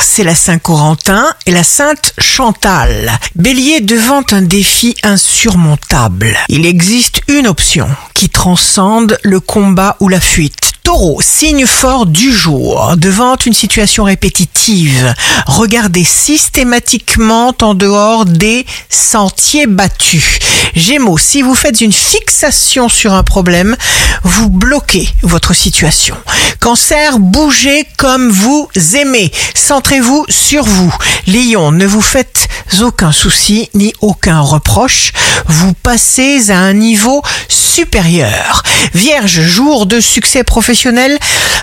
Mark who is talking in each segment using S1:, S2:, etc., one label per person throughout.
S1: c'est la Saint-Corentin et la Sainte Chantal. Bélier devant un défi insurmontable. Il existe une option qui transcende le combat ou la fuite. Taureau, signe fort du jour, devant une situation répétitive, regardez systématiquement en dehors des sentiers battus. Gémeaux, si vous faites une fixation sur un problème, vous bloquez votre situation. Cancer, bougez comme vous aimez, centrez-vous sur vous. Lion, ne vous faites aucun souci ni aucun reproche, vous passez à un niveau supérieur. Vierge, jour de succès professionnel,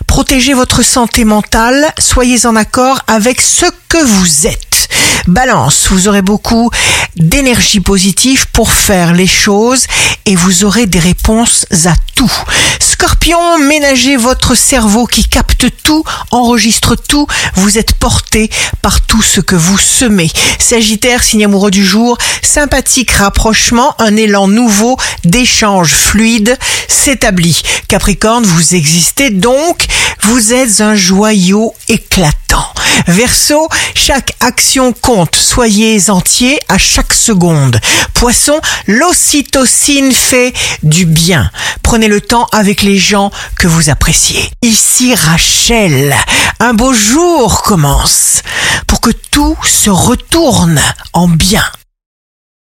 S1: protégez votre santé mentale, soyez en accord avec ce que vous êtes. Balance, vous aurez beaucoup d'énergie positive pour faire les choses et vous aurez des réponses à tout. Scorpion, ménagez votre cerveau qui capte tout, enregistre tout, vous êtes porté par tout ce que vous semez. Sagittaire, signe amoureux du jour, sympathique rapprochement, un élan nouveau d'échange fluide s'établit. Capricorne, vous existez donc, vous êtes un joyau éclatant. Verseau, chaque action compte, soyez entier à chaque seconde. Poisson, l'ocytocine fait du bien. Prenez le temps avec les gens que vous appréciez. Ici Rachel, un beau jour commence pour que tout se retourne en bien.